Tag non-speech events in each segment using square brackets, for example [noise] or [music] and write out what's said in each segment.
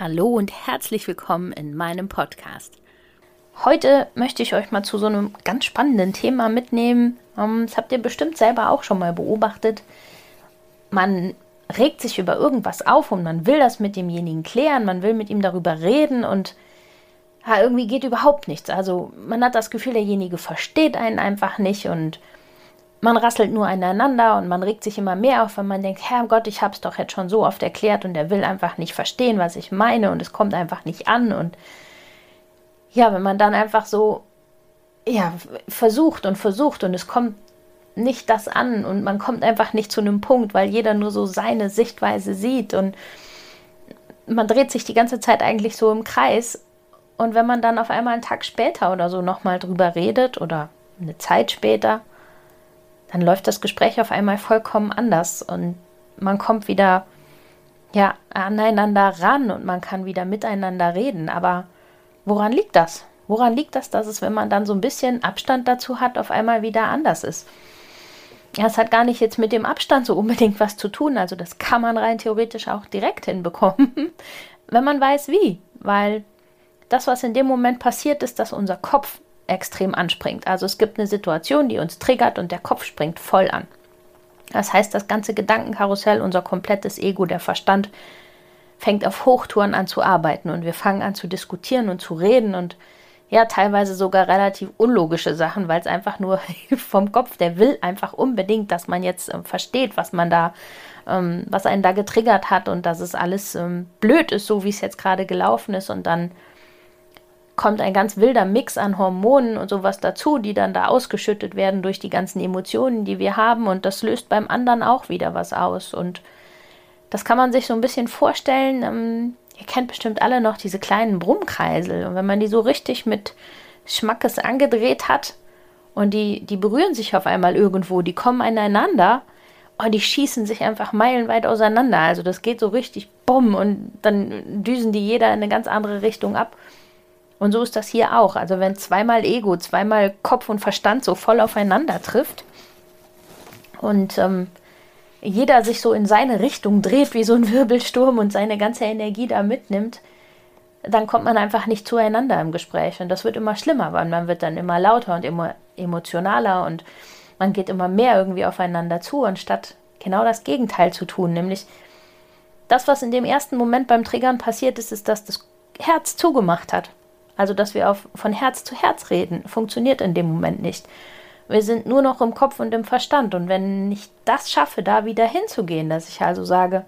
Hallo und herzlich willkommen in meinem Podcast. Heute möchte ich euch mal zu so einem ganz spannenden Thema mitnehmen. Ähm, das habt ihr bestimmt selber auch schon mal beobachtet. Man regt sich über irgendwas auf und man will das mit demjenigen klären, man will mit ihm darüber reden und ja, irgendwie geht überhaupt nichts. Also man hat das Gefühl, derjenige versteht einen einfach nicht und man rasselt nur aneinander und man regt sich immer mehr auf, wenn man denkt, Herrgott, ich habe es doch jetzt schon so oft erklärt und er will einfach nicht verstehen, was ich meine und es kommt einfach nicht an und ja, wenn man dann einfach so ja, versucht und versucht und es kommt nicht das an und man kommt einfach nicht zu einem Punkt, weil jeder nur so seine Sichtweise sieht und man dreht sich die ganze Zeit eigentlich so im Kreis und wenn man dann auf einmal einen Tag später oder so nochmal drüber redet oder eine Zeit später, dann läuft das Gespräch auf einmal vollkommen anders und man kommt wieder ja aneinander ran und man kann wieder miteinander reden. Aber woran liegt das? Woran liegt das, dass es, wenn man dann so ein bisschen Abstand dazu hat, auf einmal wieder anders ist? Ja, es hat gar nicht jetzt mit dem Abstand so unbedingt was zu tun. Also das kann man rein theoretisch auch direkt hinbekommen, [laughs] wenn man weiß wie. Weil das, was in dem Moment passiert, ist, dass unser Kopf extrem anspringt. Also es gibt eine Situation, die uns triggert und der Kopf springt voll an. Das heißt, das ganze Gedankenkarussell, unser komplettes Ego, der Verstand, fängt auf Hochtouren an zu arbeiten und wir fangen an zu diskutieren und zu reden und ja, teilweise sogar relativ unlogische Sachen, weil es einfach nur [laughs] vom Kopf, der will einfach unbedingt, dass man jetzt äh, versteht, was man da, ähm, was einen da getriggert hat und dass es alles ähm, blöd ist, so wie es jetzt gerade gelaufen ist und dann kommt ein ganz wilder Mix an Hormonen und sowas dazu, die dann da ausgeschüttet werden durch die ganzen Emotionen, die wir haben. Und das löst beim anderen auch wieder was aus. Und das kann man sich so ein bisschen vorstellen. Ähm, ihr kennt bestimmt alle noch diese kleinen Brummkreisel. Und wenn man die so richtig mit Schmackes angedreht hat und die, die berühren sich auf einmal irgendwo, die kommen aneinander und die schießen sich einfach meilenweit auseinander. Also das geht so richtig bumm und dann düsen die jeder in eine ganz andere Richtung ab. Und so ist das hier auch. Also wenn zweimal Ego, zweimal Kopf und Verstand so voll aufeinander trifft und ähm, jeder sich so in seine Richtung dreht wie so ein [laughs] Wirbelsturm und seine ganze Energie da mitnimmt, dann kommt man einfach nicht zueinander im Gespräch. Und das wird immer schlimmer, weil man wird dann immer lauter und immer emotionaler und man geht immer mehr irgendwie aufeinander zu, anstatt genau das Gegenteil zu tun. Nämlich das, was in dem ersten Moment beim Triggern passiert ist, ist, dass das Herz zugemacht hat. Also, dass wir auf, von Herz zu Herz reden, funktioniert in dem Moment nicht. Wir sind nur noch im Kopf und im Verstand. Und wenn ich das schaffe, da wieder hinzugehen, dass ich also sage,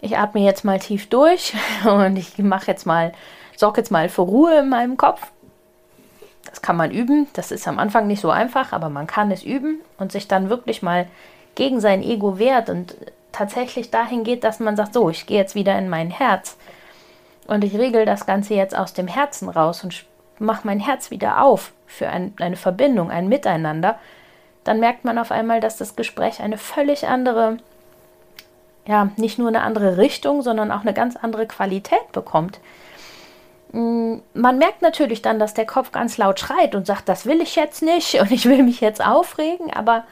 ich atme jetzt mal tief durch [laughs] und ich mache jetzt mal, sorge jetzt mal für Ruhe in meinem Kopf. Das kann man üben. Das ist am Anfang nicht so einfach, aber man kann es üben und sich dann wirklich mal gegen sein Ego wehrt und tatsächlich dahin geht, dass man sagt, so, ich gehe jetzt wieder in mein Herz und ich regel das Ganze jetzt aus dem Herzen raus und mache mein Herz wieder auf für ein, eine Verbindung, ein Miteinander, dann merkt man auf einmal, dass das Gespräch eine völlig andere, ja, nicht nur eine andere Richtung, sondern auch eine ganz andere Qualität bekommt. Mm, man merkt natürlich dann, dass der Kopf ganz laut schreit und sagt, das will ich jetzt nicht und ich will mich jetzt aufregen, aber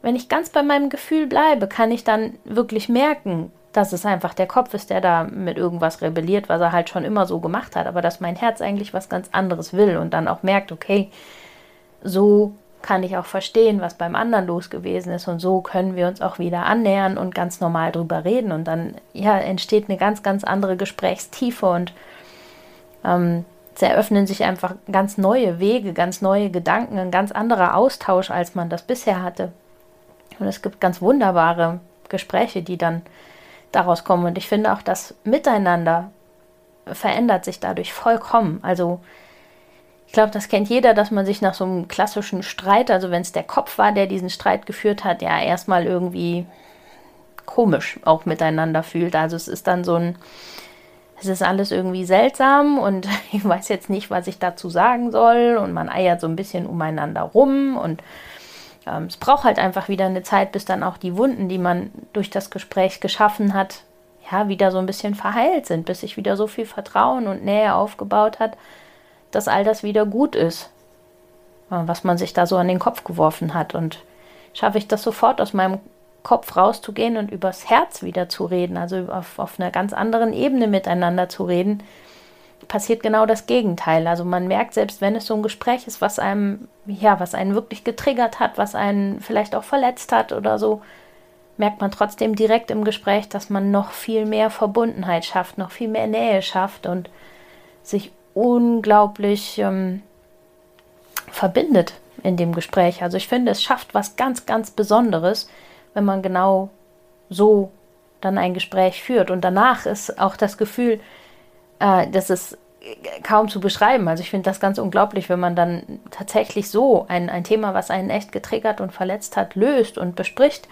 wenn ich ganz bei meinem Gefühl bleibe, kann ich dann wirklich merken, dass es einfach der Kopf ist, der da mit irgendwas rebelliert, was er halt schon immer so gemacht hat, aber dass mein Herz eigentlich was ganz anderes will und dann auch merkt, okay, so kann ich auch verstehen, was beim anderen los gewesen ist und so können wir uns auch wieder annähern und ganz normal drüber reden und dann ja entsteht eine ganz ganz andere Gesprächstiefe und ähm, es eröffnen sich einfach ganz neue Wege, ganz neue Gedanken, ein ganz anderer Austausch, als man das bisher hatte. Und es gibt ganz wunderbare Gespräche, die dann daraus kommen. Und ich finde auch das Miteinander verändert sich dadurch vollkommen. Also ich glaube, das kennt jeder, dass man sich nach so einem klassischen Streit, also wenn es der Kopf war, der diesen Streit geführt hat, ja erstmal irgendwie komisch auch miteinander fühlt. Also es ist dann so ein, es ist alles irgendwie seltsam und [laughs] ich weiß jetzt nicht, was ich dazu sagen soll und man eiert so ein bisschen umeinander rum und ähm, es braucht halt einfach wieder eine Zeit, bis dann auch die Wunden, die man durch das Gespräch geschaffen hat, ja, wieder so ein bisschen verheilt sind, bis sich wieder so viel Vertrauen und Nähe aufgebaut hat, dass all das wieder gut ist, äh, was man sich da so an den Kopf geworfen hat. Und schaffe ich das sofort aus meinem Kopf rauszugehen und übers Herz wieder zu reden, also auf, auf einer ganz anderen Ebene miteinander zu reden, passiert genau das Gegenteil. Also man merkt, selbst wenn es so ein Gespräch ist, was einem, ja, was einen wirklich getriggert hat, was einen vielleicht auch verletzt hat oder so, merkt man trotzdem direkt im Gespräch, dass man noch viel mehr Verbundenheit schafft, noch viel mehr Nähe schafft und sich unglaublich ähm, verbindet in dem Gespräch. Also ich finde, es schafft was ganz, ganz Besonderes, wenn man genau so dann ein Gespräch führt. Und danach ist auch das Gefühl, äh, das ist kaum zu beschreiben. Also ich finde das ganz unglaublich, wenn man dann tatsächlich so ein, ein Thema, was einen echt getriggert und verletzt hat, löst und bespricht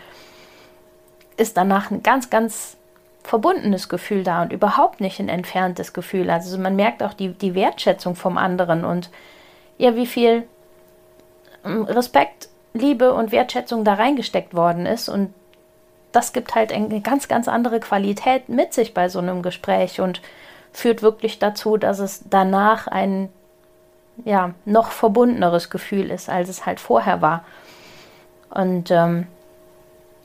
ist danach ein ganz, ganz verbundenes Gefühl da und überhaupt nicht ein entferntes Gefühl. Also man merkt auch die, die Wertschätzung vom anderen und ja, wie viel ähm, Respekt, Liebe und Wertschätzung da reingesteckt worden ist. Und das gibt halt eine ganz, ganz andere Qualität mit sich bei so einem Gespräch und führt wirklich dazu, dass es danach ein ja, noch verbundeneres Gefühl ist, als es halt vorher war. Und ähm,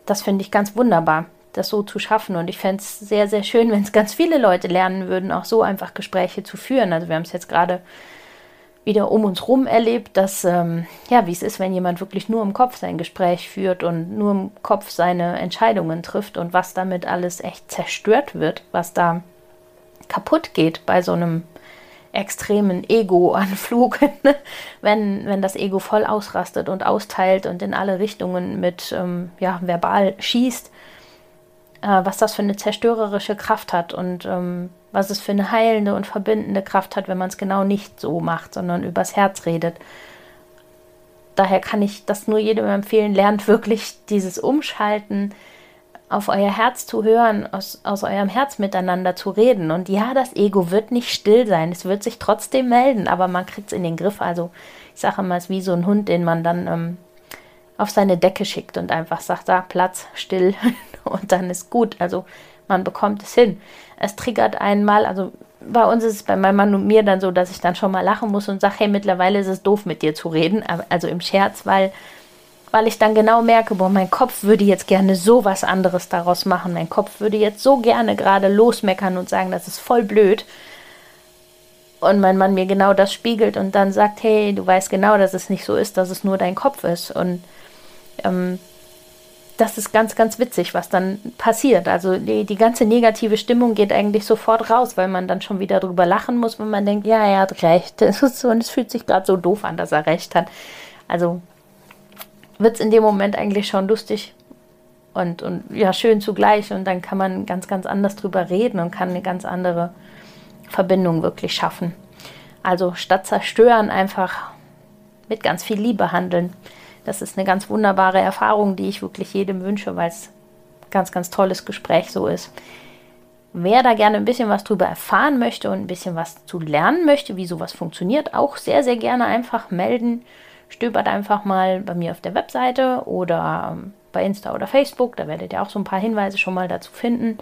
das finde ich ganz wunderbar, das so zu schaffen. Und ich fände es sehr, sehr schön, [laughs] wenn es ganz viele Leute lernen würden, auch so einfach Gespräche zu führen. Also wir haben es jetzt gerade wieder um uns rum erlebt, dass, ähm, ja, wie es ist, wenn jemand wirklich nur im Kopf sein Gespräch führt und nur im Kopf seine Entscheidungen trifft und was damit alles echt zerstört wird, was da kaputt geht bei so einem extremen Ego-Anflug, [laughs] wenn, wenn das Ego voll ausrastet und austeilt und in alle Richtungen mit ähm, ja, verbal schießt, äh, was das für eine zerstörerische Kraft hat und ähm, was es für eine heilende und verbindende Kraft hat, wenn man es genau nicht so macht, sondern übers Herz redet. Daher kann ich das nur jedem empfehlen, lernt wirklich dieses Umschalten, auf euer Herz zu hören, aus, aus eurem Herz miteinander zu reden. Und ja, das Ego wird nicht still sein, es wird sich trotzdem melden, aber man kriegt es in den Griff. Also ich sage immer, es ist wie so ein Hund, den man dann ähm, auf seine Decke schickt und einfach sagt, da Platz, still [laughs] und dann ist gut. Also man bekommt es hin. Es triggert einmal, also bei uns ist es bei meinem Mann und mir dann so, dass ich dann schon mal lachen muss und sage, hey, mittlerweile ist es doof mit dir zu reden, also im Scherz, weil weil ich dann genau merke, boah, mein Kopf würde jetzt gerne so was anderes daraus machen. Mein Kopf würde jetzt so gerne gerade losmeckern und sagen, das ist voll blöd. Und mein Mann mir genau das spiegelt und dann sagt, hey, du weißt genau, dass es nicht so ist, dass es nur dein Kopf ist. Und ähm, das ist ganz, ganz witzig, was dann passiert. Also die, die ganze negative Stimmung geht eigentlich sofort raus, weil man dann schon wieder drüber lachen muss, wenn man denkt, ja, er hat recht. [laughs] und es fühlt sich gerade so doof an, dass er recht hat. Also wird es in dem Moment eigentlich schon lustig und, und ja, schön zugleich. Und dann kann man ganz, ganz anders drüber reden und kann eine ganz andere Verbindung wirklich schaffen. Also statt zerstören, einfach mit ganz viel Liebe handeln. Das ist eine ganz wunderbare Erfahrung, die ich wirklich jedem wünsche, weil es ganz, ganz tolles Gespräch so ist. Wer da gerne ein bisschen was drüber erfahren möchte und ein bisschen was zu lernen möchte, wie sowas funktioniert, auch sehr, sehr gerne einfach melden stöbert einfach mal bei mir auf der Webseite oder ähm, bei Insta oder Facebook. Da werdet ihr auch so ein paar Hinweise schon mal dazu finden.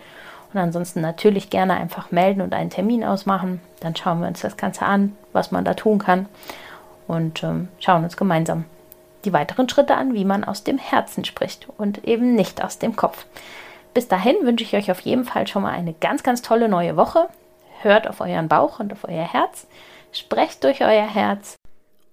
Und ansonsten natürlich gerne einfach melden und einen Termin ausmachen. Dann schauen wir uns das Ganze an, was man da tun kann. Und ähm, schauen uns gemeinsam die weiteren Schritte an, wie man aus dem Herzen spricht und eben nicht aus dem Kopf. Bis dahin wünsche ich euch auf jeden Fall schon mal eine ganz, ganz tolle neue Woche. Hört auf euren Bauch und auf euer Herz. Sprecht durch euer Herz